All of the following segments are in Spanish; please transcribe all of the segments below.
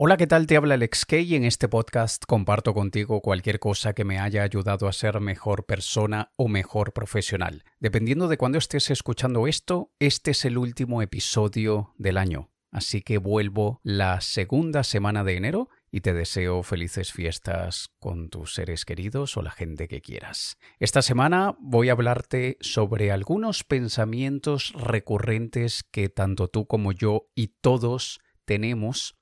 Hola, ¿qué tal? Te habla Alex Kay y en este podcast comparto contigo cualquier cosa que me haya ayudado a ser mejor persona o mejor profesional. Dependiendo de cuándo estés escuchando esto, este es el último episodio del año. Así que vuelvo la segunda semana de enero y te deseo felices fiestas con tus seres queridos o la gente que quieras. Esta semana voy a hablarte sobre algunos pensamientos recurrentes que tanto tú como yo y todos tenemos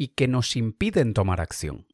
y que nos impiden tomar acción.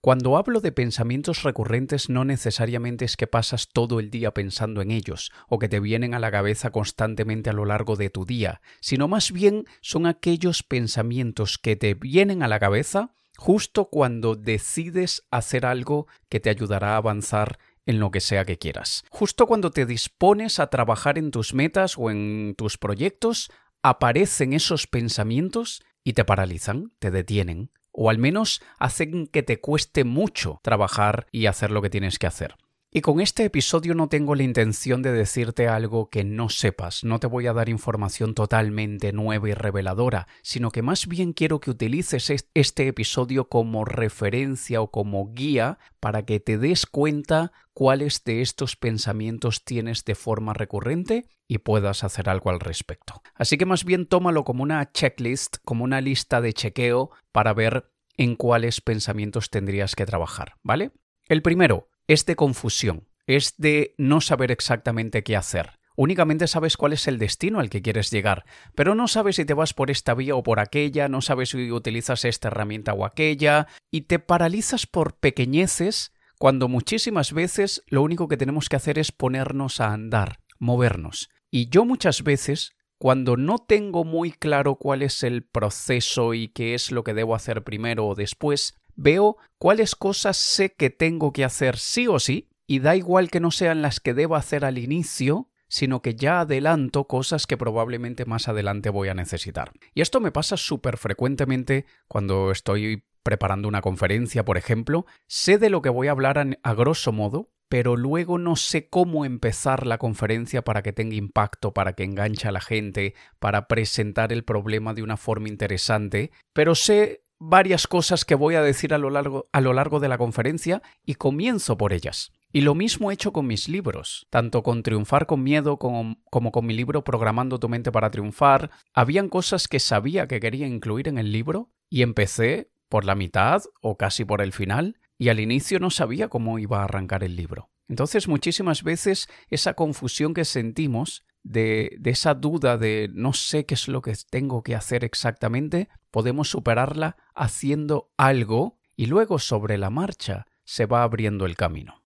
Cuando hablo de pensamientos recurrentes no necesariamente es que pasas todo el día pensando en ellos o que te vienen a la cabeza constantemente a lo largo de tu día, sino más bien son aquellos pensamientos que te vienen a la cabeza justo cuando decides hacer algo que te ayudará a avanzar en lo que sea que quieras. Justo cuando te dispones a trabajar en tus metas o en tus proyectos, aparecen esos pensamientos y te paralizan, te detienen, o al menos hacen que te cueste mucho trabajar y hacer lo que tienes que hacer. Y con este episodio no tengo la intención de decirte algo que no sepas, no te voy a dar información totalmente nueva y reveladora, sino que más bien quiero que utilices este episodio como referencia o como guía para que te des cuenta cuáles de estos pensamientos tienes de forma recurrente y puedas hacer algo al respecto. Así que más bien tómalo como una checklist, como una lista de chequeo para ver en cuáles pensamientos tendrías que trabajar, ¿vale? El primero, es de confusión, es de no saber exactamente qué hacer. Únicamente sabes cuál es el destino al que quieres llegar, pero no sabes si te vas por esta vía o por aquella, no sabes si utilizas esta herramienta o aquella, y te paralizas por pequeñeces cuando muchísimas veces lo único que tenemos que hacer es ponernos a andar, movernos. Y yo muchas veces, cuando no tengo muy claro cuál es el proceso y qué es lo que debo hacer primero o después, veo cuáles cosas sé que tengo que hacer sí o sí, y da igual que no sean las que debo hacer al inicio, sino que ya adelanto cosas que probablemente más adelante voy a necesitar. Y esto me pasa súper frecuentemente cuando estoy preparando una conferencia, por ejemplo, sé de lo que voy a hablar a, grosso modo, pero luego no sé cómo empezar la conferencia para que tenga impacto, para que enganche a la gente, para presentar el problema de una forma interesante, pero sé varias cosas que voy a decir a lo largo, a lo largo de la conferencia y comienzo por ellas. Y lo mismo he hecho con mis libros, tanto con Triunfar con Miedo como, como, con mi libro Programando tu mente para triunfar. Habían cosas que sabía que quería incluir en el libro y empecé por la mitad o casi por el final y al inicio no sabía cómo iba a arrancar el libro. Entonces muchísimas veces esa confusión que sentimos de, esa duda de no sé qué es lo que tengo que hacer exactamente, podemos superarla haciendo algo y luego sobre la marcha se va abriendo el camino.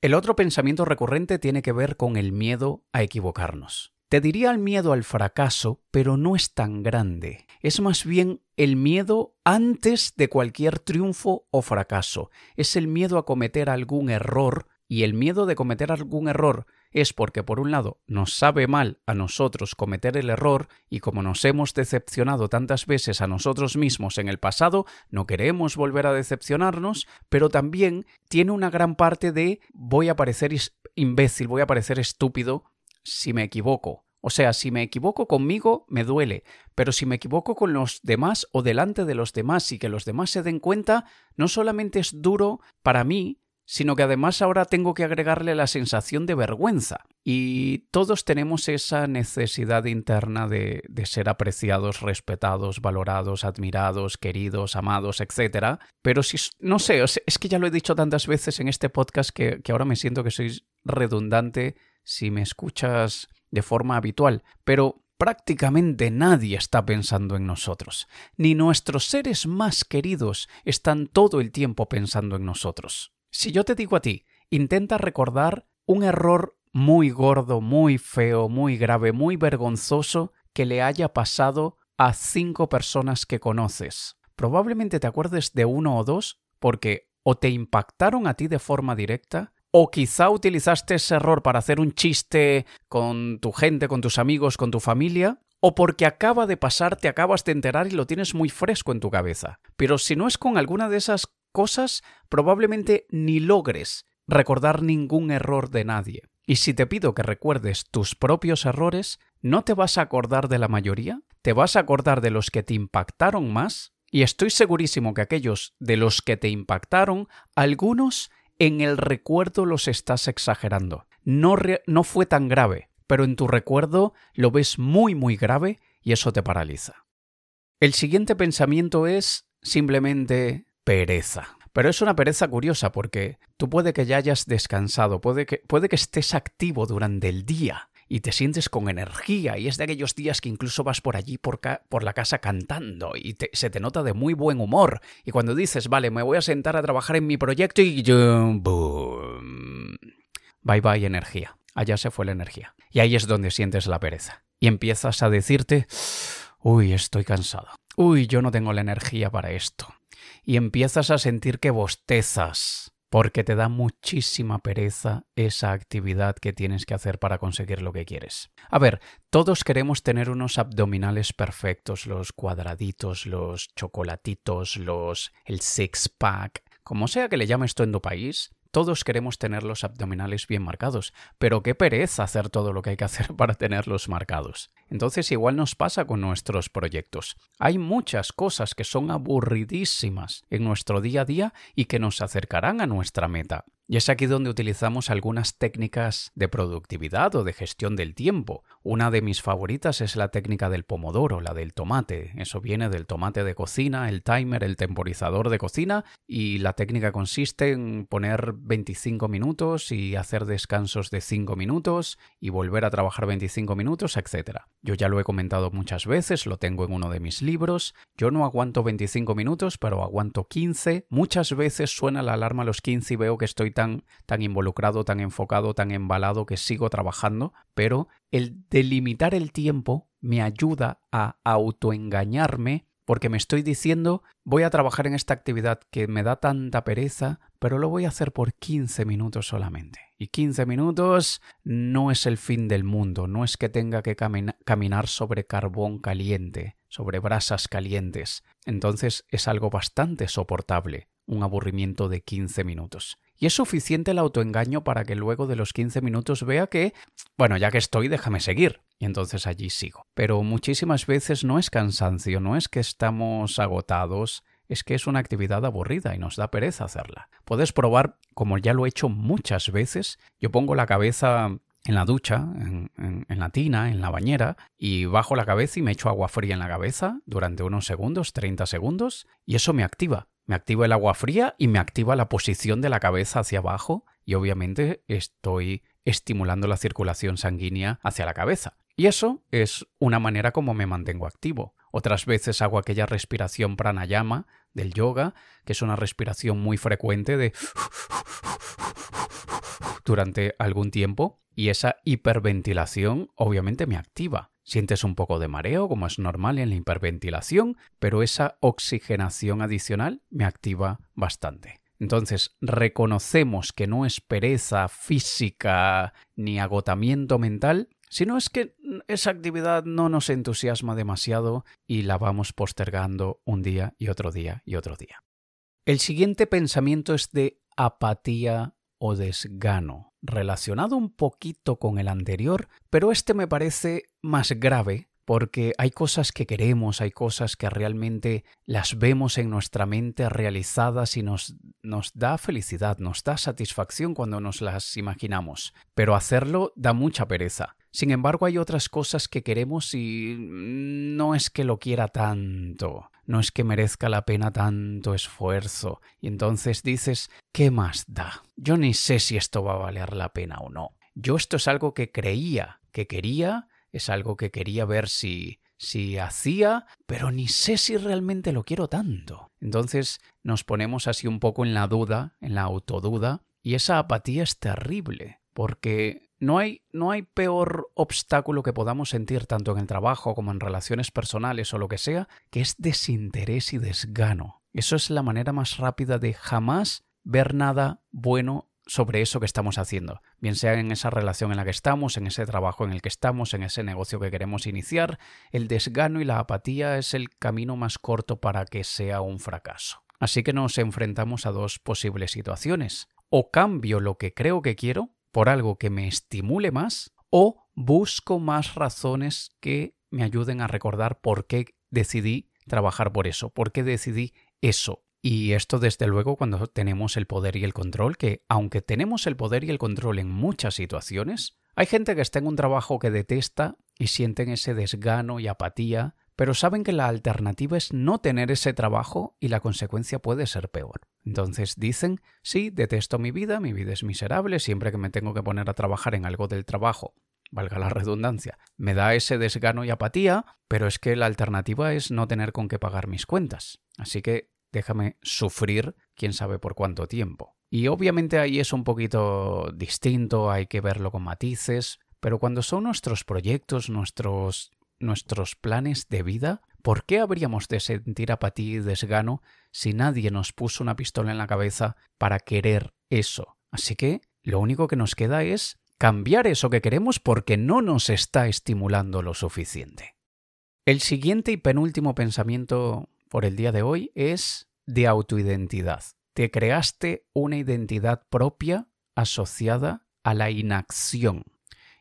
El otro pensamiento recurrente tiene que ver con el miedo a equivocarnos. Te diría el miedo al fracaso, pero no es tan grande. Es más bien el miedo antes de cualquier triunfo o fracaso. Es el miedo a cometer algún error y el miedo de cometer algún error es porque, por un lado, nos sabe mal a nosotros cometer el error y como nos hemos decepcionado tantas veces a nosotros mismos en el pasado, no queremos volver a decepcionarnos, pero también tiene una gran parte de voy a parecer imbécil, voy a parecer estúpido si me equivoco. O sea, si me equivoco conmigo, me duele, pero si me equivoco con los demás o delante de los demás y que los demás se den cuenta, no solamente es duro para mí, sino que además ahora tengo que agregarle la sensación de vergüenza. Y todos tenemos esa necesidad interna de, ser apreciados, respetados, valorados, admirados, queridos, amados, etc. Pero si, no sé, es que ya lo he dicho tantas veces en este podcast que, que ahora me siento que soy redundante si me escuchas de forma habitual. Pero prácticamente nadie está pensando en nosotros, ni nuestros seres más queridos están todo el tiempo pensando en nosotros. Si yo te digo a ti, intenta recordar un error muy gordo, muy feo, muy grave, muy vergonzoso que le haya pasado a cinco personas que conoces. Probablemente te acuerdes de uno o dos porque o te impactaron a ti de forma directa, o quizá utilizaste ese error para hacer un chiste con tu gente, con tus amigos, con tu familia, o porque acaba de pasar, te acabas de enterar y lo tienes muy fresco en tu cabeza. Pero si no es con alguna de esas cosas, probablemente ni logres recordar ningún error de nadie. Y si te pido que recuerdes tus propios errores, ¿no te vas a acordar de la mayoría? ¿Te vas a acordar de los que te impactaron más? Y estoy segurísimo que aquellos de los que te impactaron, algunos en el recuerdo los estás exagerando. No, no fue tan grave, pero en tu recuerdo lo ves muy muy grave y eso te paraliza. El siguiente pensamiento es simplemente pereza. Pero es una pereza curiosa porque tú puede que ya hayas descansado, puede que, puede que estés activo durante el día y te sientes con energía y es de aquellos días que incluso vas por allí por, la casa cantando y se te nota de muy buen humor y cuando dices, vale, me voy a sentar a trabajar en mi proyecto y. Boom. Bye bye energía. Allá se fue la energía. Y ahí es donde sientes la pereza. Y empiezas a decirte, uy, estoy cansado. Uy, yo no tengo la energía para esto. Y empiezas a sentir que bostezas porque te da muchísima pereza esa actividad que tienes que hacer para conseguir lo que quieres. A ver, todos queremos tener unos abdominales perfectos, los cuadraditos, los chocolatitos, los el six pack, como sea que le llames tú en tu país, todos queremos tener los abdominales bien marcados, pero qué pereza hacer todo lo que hay que hacer para tenerlos marcados. Entonces igual nos pasa con nuestros proyectos. Hay muchas cosas que son aburridísimas en nuestro día a día y que nos acercarán a nuestra meta. Y es aquí donde utilizamos algunas técnicas de productividad o de gestión del tiempo. Una de mis favoritas es la técnica del pomodoro, la del tomate. Eso viene del tomate de cocina, el timer, el temporizador de cocina y la técnica consiste en poner 25 minutos y hacer descansos de 5 minutos y volver a trabajar 25 minutos, etc. Yo ya lo he comentado muchas veces, lo tengo en uno de mis libros. Yo no aguanto 25 minutos, pero aguanto 15. Muchas veces suena la alarma a los 15 y veo que estoy tan, involucrado, tan enfocado, tan embalado que sigo trabajando, pero el delimitar el tiempo me ayuda a autoengañarme porque me estoy diciendo voy a trabajar en esta actividad que me da tanta pereza, pero lo voy a hacer por 15 minutos solamente. Y 15 minutos no es el fin del mundo, no es que tenga que caminar sobre carbón caliente, sobre brasas calientes. Entonces es algo bastante soportable, un aburrimiento de 15 minutos. Y es suficiente el autoengaño para que luego de los 15 minutos vea que, bueno, ya que estoy, déjame seguir. Y entonces allí sigo. Pero muchísimas veces no es cansancio, no es que estamos agotados, es que es una actividad aburrida y nos da pereza hacerla. Puedes probar, como ya lo he hecho muchas veces, yo pongo la cabeza en la ducha, en, en, la tina, en la bañera, y bajo la cabeza y me echo agua fría en la cabeza durante unos segundos, 30 segundos, y eso me activa. Me activa el agua fría y me activa la posición de la cabeza hacia abajo y obviamente estoy estimulando la circulación sanguínea hacia la cabeza. Y eso es una manera como me mantengo activo. Otras veces hago aquella respiración pranayama del yoga, que es una respiración muy frecuente de durante algún tiempo y esa hiperventilación obviamente me activa. Sientes un poco de mareo, como es normal en la hiperventilación, pero esa oxigenación adicional me activa bastante. Entonces, reconocemos que no es pereza física ni agotamiento mental, sino es que esa actividad no nos entusiasma demasiado y la vamos postergando un día y otro día y otro día. El siguiente pensamiento es de apatía o desgano, relacionado un poquito con el anterior, pero este me parece más grave porque hay cosas que queremos, hay cosas que realmente las vemos en nuestra mente realizadas y nos, nos da felicidad, nos da satisfacción cuando nos las imaginamos, pero hacerlo da mucha pereza. Sin embargo, hay otras cosas que queremos y no es que lo quiera tanto no es que merezca la pena tanto esfuerzo. Y entonces dices, ¿qué más da? Yo ni sé si esto va a valer la pena o no. Yo esto es algo que creía, que quería, es algo que quería ver si si hacía, pero ni sé si realmente lo quiero tanto. Entonces nos ponemos así un poco en la duda, en la autoduda, y esa apatía es terrible, porque no hay, no hay peor obstáculo que podamos sentir tanto en el trabajo como en relaciones personales o lo que sea, que es desinterés y desgano. Eso es la manera más rápida de jamás ver nada bueno sobre eso que estamos haciendo, bien sea en esa relación en la que estamos, en ese trabajo en el que estamos, en ese negocio que queremos iniciar, el desgano y la apatía es el camino más corto para que sea un fracaso. Así que nos enfrentamos a dos posibles situaciones. O cambio lo que creo que quiero, por algo que me estimule más o busco más razones que me ayuden a recordar por qué decidí trabajar por eso? ¿Por qué decidí eso? Y esto desde luego cuando tenemos el poder y el control, que aunque tenemos el poder y el control en muchas situaciones, hay gente que está en un trabajo que detesta y sienten ese desgano y apatía, pero saben que la alternativa es no tener ese trabajo y la consecuencia puede ser peor. Entonces dicen, sí, detesto mi vida, mi vida es miserable, siempre que me tengo que poner a trabajar en algo del trabajo, valga la redundancia, me da ese desgano y apatía, pero es que la alternativa es no tener con qué pagar mis cuentas. Así que déjame sufrir quién sabe por cuánto tiempo. Y obviamente ahí es un poquito distinto, hay que verlo con matices, pero cuando son nuestros proyectos, nuestros, nuestros planes de vida, ¿por qué habríamos de sentir apatía y desgano si nadie nos puso una pistola en la cabeza para querer eso? Así que lo único que nos queda es cambiar eso que queremos porque no nos está estimulando lo suficiente. El siguiente y penúltimo pensamiento por el día de hoy es de autoidentidad. Te creaste una identidad propia asociada a la inacción.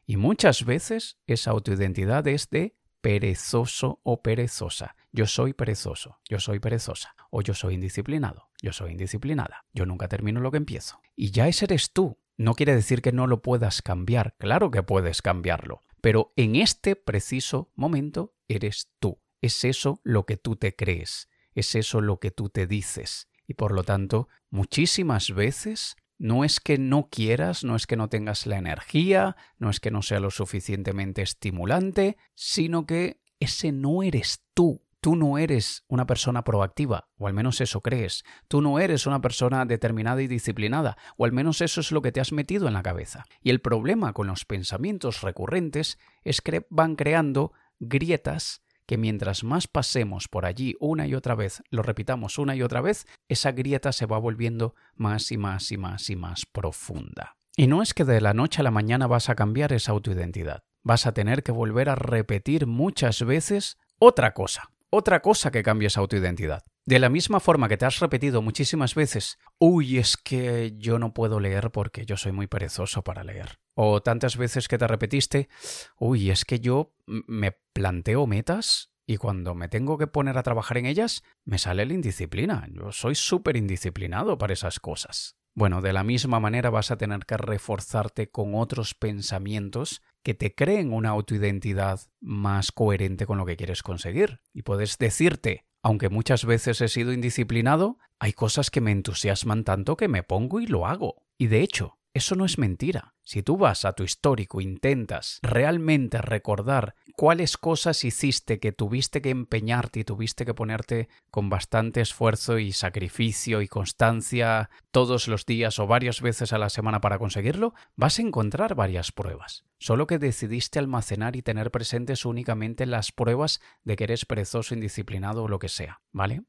Y muchas veces esa autoidentidad es de perezoso o perezosa. Yo soy perezoso, yo soy perezosa, o yo soy indisciplinado, yo soy indisciplinada, yo nunca termino lo que empiezo. Y ya ese eres tú. No quiere decir que no lo puedas cambiar, claro que puedes cambiarlo, pero en este preciso momento eres tú. Es eso lo que tú te crees, es eso lo que tú te dices. Y por lo tanto, muchísimas veces no es que no quieras, no es que no tengas la energía, no es que no sea lo suficientemente estimulante, sino que ese no eres tú. Tú no eres una persona proactiva, o al menos eso crees. Tú no eres una persona determinada y disciplinada, o al menos eso es lo que te has metido en la cabeza. Y el problema con los pensamientos recurrentes es que van creando grietas que mientras más pasemos por allí una y otra vez, lo repitamos una y otra vez, esa grieta se va volviendo más y más y más y más profunda. Y no es que de la noche a la mañana vas a cambiar esa autoidentidad, vas a tener que volver a repetir muchas veces otra cosa, otra cosa que cambie esa autoidentidad. De la misma forma que te has repetido muchísimas veces, uy, es que yo no puedo leer porque yo soy muy perezoso para leer. O tantas veces que te repetiste, uy, es que yo me planteo metas y cuando me tengo que poner a trabajar en ellas, me sale la indisciplina. Yo soy súper indisciplinado para esas cosas. Bueno, de la misma manera vas a tener que reforzarte con otros pensamientos que te creen una autoidentidad más coherente con lo que quieres conseguir. Y puedes decirte, aunque muchas veces he sido indisciplinado, hay cosas que me entusiasman tanto que me pongo y lo hago. Y de hecho, eso no es mentira. Si tú vas a tu histórico, intentas realmente recordar cuáles cosas hiciste que tuviste que empeñarte y tuviste que ponerte con bastante esfuerzo y sacrificio y constancia todos los días o varias veces a la semana para conseguirlo, vas a encontrar varias pruebas. Solo que decidiste almacenar y tener presentes únicamente las pruebas de que eres perezoso, indisciplinado o lo que sea, ¿vale?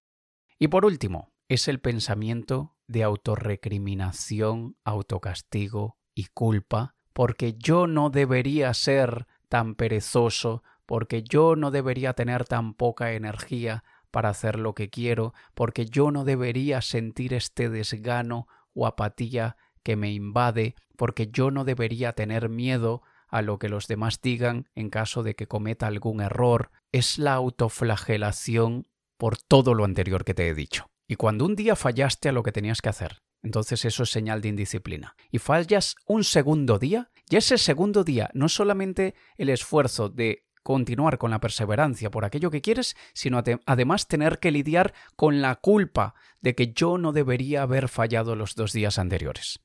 Y por último, es el pensamiento de autorrecriminación, autocastigo y culpa, porque yo no debería ser tan perezoso, porque yo no debería tener tan poca energía para hacer lo que quiero, porque yo no debería sentir este desgano o apatía que me invade, porque yo no debería tener miedo a lo que los demás digan en caso de que cometa algún error, es la autoflagelación por todo lo anterior que te he dicho. Y cuando un día fallaste a lo que tenías que hacer, entonces eso es señal de indisciplina. Y fallas un segundo día, y ese segundo día no solamente el esfuerzo de continuar con la perseverancia por aquello que quieres, sino además tener que lidiar con la culpa de que yo no debería haber fallado los dos días anteriores.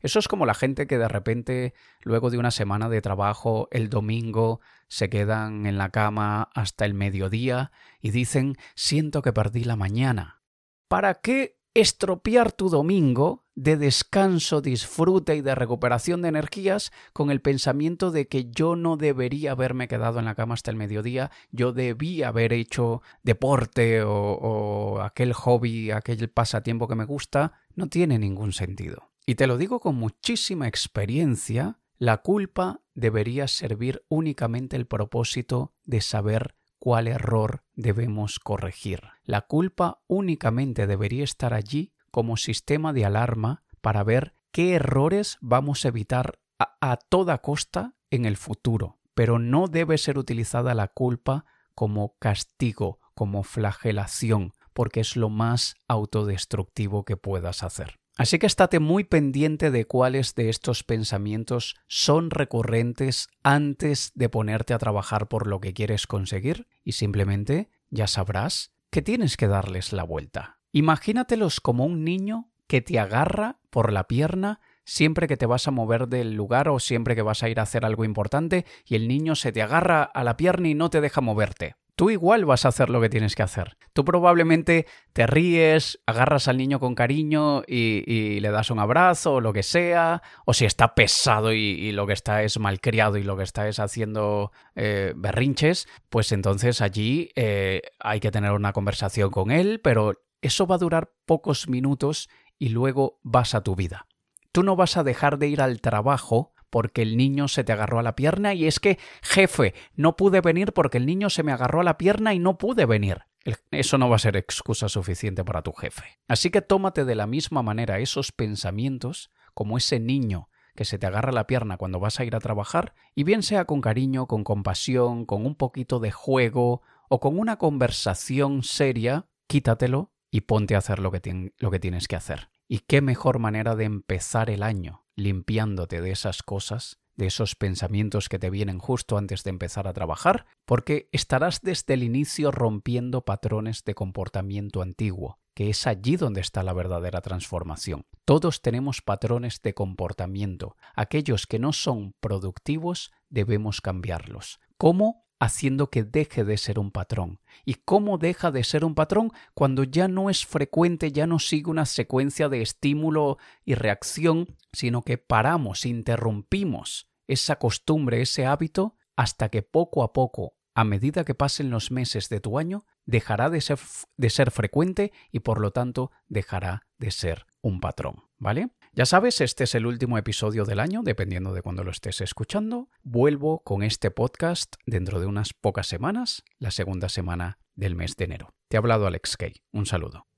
Eso es como la gente que de repente, luego de una semana de trabajo, el domingo, se quedan en la cama hasta el mediodía y dicen siento que perdí la mañana. ¿Para qué estropear tu domingo de descanso, disfrute y de recuperación de energías con el pensamiento de que yo no debería haberme quedado en la cama hasta el mediodía, yo debía haber hecho deporte o, o aquel hobby, aquel pasatiempo que me gusta, no tiene ningún sentido. Y te lo digo con muchísima experiencia, la culpa debería servir únicamente el propósito de saber cuál error debemos corregir. La culpa únicamente debería estar allí como sistema de alarma para ver qué errores vamos a evitar a, toda costa en el futuro, pero no debe ser utilizada la culpa como castigo, como flagelación, porque es lo más autodestructivo que puedas hacer. Así que estate muy pendiente de cuáles de estos pensamientos son recurrentes antes de ponerte a trabajar por lo que quieres conseguir y simplemente ya sabrás que tienes que darles la vuelta. Imagínatelos como un niño que te agarra por la pierna siempre que te vas a mover del lugar o siempre que vas a ir a hacer algo importante y el niño se te agarra a la pierna y no te deja moverte tú igual vas a hacer lo que tienes que hacer. Tú probablemente te ríes, agarras al niño con cariño y, le das un abrazo o lo que sea, o si está pesado y, lo que está es malcriado y lo que está es haciendo eh, berrinches, pues entonces allí eh, hay que tener una conversación con él, pero eso va a durar pocos minutos y luego vas a tu vida. Tú no vas a dejar de ir al trabajo porque el niño se te agarró a la pierna y es que, jefe, no pude venir porque el niño se me agarró a la pierna y no pude venir. Eso no va a ser excusa suficiente para tu jefe. Así que tómate de la misma manera esos pensamientos como ese niño que se te agarra la pierna cuando vas a ir a trabajar, y bien sea con cariño, con compasión, con un poquito de juego o con una conversación seria, quítatelo y ponte a hacer lo que, lo que tienes que hacer. Y qué mejor manera de empezar el año limpiándote de esas cosas, de esos pensamientos que te vienen justo antes de empezar a trabajar, porque estarás desde el inicio rompiendo patrones de comportamiento antiguo, que es allí donde está la verdadera transformación. Todos tenemos patrones de comportamiento. Aquellos que no son productivos debemos cambiarlos. ¿Cómo? Haciendo que deje de ser un patrón. ¿Y cómo deja de ser un patrón cuando ya no es frecuente, ya no sigue una secuencia de estímulo y reacción, sino que paramos, interrumpimos esa costumbre, ese hábito, hasta que poco a poco, a medida que pasen los meses de tu año, dejará de ser, de ser frecuente y por lo tanto dejará de ser un patrón. ¿Vale? Ya sabes, este es el último episodio del año, dependiendo de cuando lo estés escuchando. Vuelvo con este podcast dentro de unas pocas semanas, la segunda semana del mes de enero. Te ha hablado Alex Kay. Un saludo.